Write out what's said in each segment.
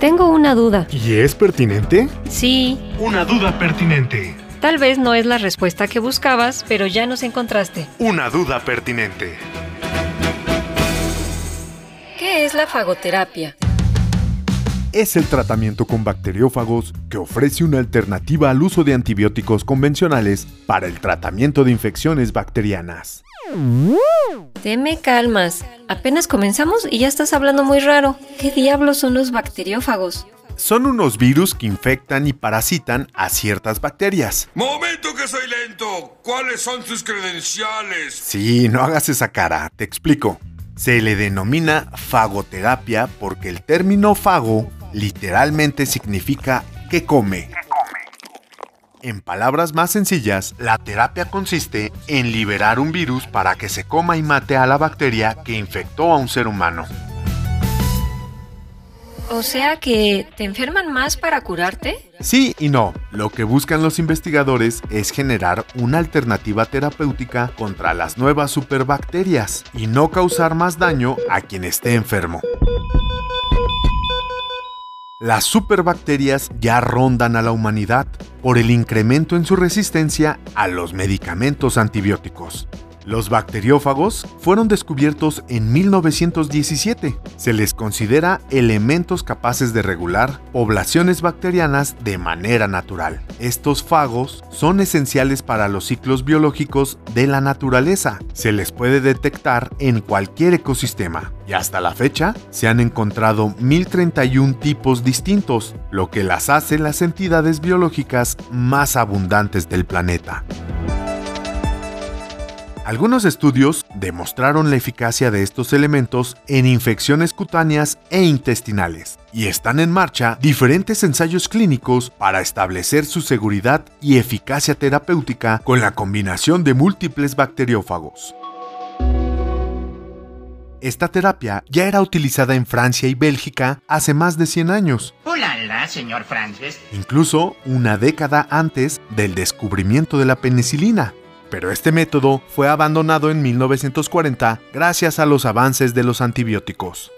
Tengo una duda. ¿Y es pertinente? Sí, Una duda pertinente. tal vez no es la respuesta que buscabas, pero ya nos encontraste. Una duda pertinente. ¿Qué es la fagoterapia? es el tratamiento con bacteriófagos que ofrece una alternativa al uso de antibióticos convencionales para el tratamiento de infecciones bacterianas. Te me calmas. Apenas comenzamos y ya estás hablando muy raro. ¿Qué diablos son los bacteriófagos? Son unos virus que infectan y parasitan a ciertas bacterias. Momento que soy lento. ¿Cuáles son sus credenciales? Sí, no hagas esa cara, te explico. Se le denomina fagoterapia porque el término fago literalmente significa que come. En palabras más sencillas, la terapia consiste en liberar un virus para que se coma y mate a la bacteria que infectó a un ser humano. O sea que te enferman más para curarte. Sí y no. Lo que buscan los investigadores es generar una alternativa terapéutica contra las nuevas superbacterias y no causar más daño a quien esté enfermo. Las superbacterias ya rondan a la humanidad por el incremento en su resistencia a los medicamentos antibióticos. Los bacteriófagos fueron descubiertos en 1917. Se les considera elementos capaces de regular poblaciones bacterianas de manera natural. Estos fagos son esenciales para los ciclos biológicos de la naturaleza. Se les puede detectar en cualquier ecosistema. Y hasta la fecha se han encontrado 1031 tipos distintos, lo que las hace las entidades biológicas más abundantes del planeta. Algunos estudios demostraron la eficacia de estos elementos en infecciones cutáneas e intestinales, y están en marcha diferentes ensayos clínicos para establecer su seguridad y eficacia terapéutica con la combinación de múltiples bacteriófagos. Esta terapia ya era utilizada en Francia y Bélgica hace más de 100 años, Hola, señor Francis. incluso una década antes del descubrimiento de la penicilina. Pero este método fue abandonado en 1940 gracias a los avances de los antibióticos.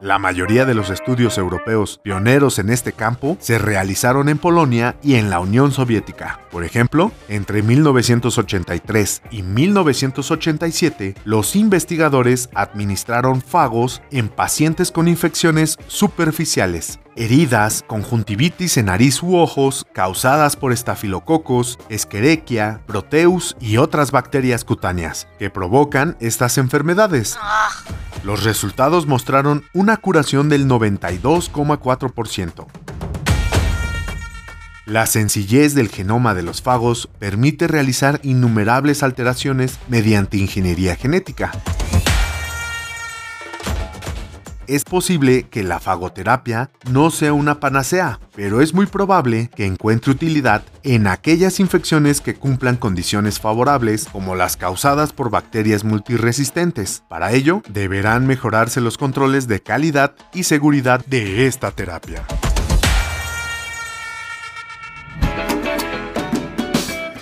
La mayoría de los estudios europeos pioneros en este campo se realizaron en Polonia y en la Unión Soviética. Por ejemplo, entre 1983 y 1987, los investigadores administraron fagos en pacientes con infecciones superficiales, heridas, conjuntivitis en nariz u ojos causadas por estafilococos, escherichia, proteus y otras bacterias cutáneas que provocan estas enfermedades. Los resultados mostraron una curación del 92,4%. La sencillez del genoma de los fagos permite realizar innumerables alteraciones mediante ingeniería genética. Es posible que la fagoterapia no sea una panacea, pero es muy probable que encuentre utilidad en aquellas infecciones que cumplan condiciones favorables como las causadas por bacterias multiresistentes. Para ello, deberán mejorarse los controles de calidad y seguridad de esta terapia.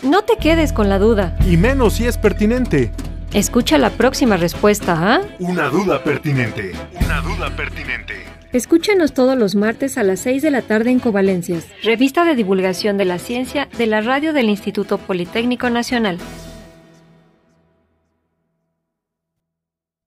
No te quedes con la duda. Y menos si es pertinente. Escucha la próxima respuesta, ¿ah? Una duda pertinente. Una duda pertinente. Escúchanos todos los martes a las 6 de la tarde en Covalencias, revista de divulgación de la ciencia de la radio del Instituto Politécnico Nacional.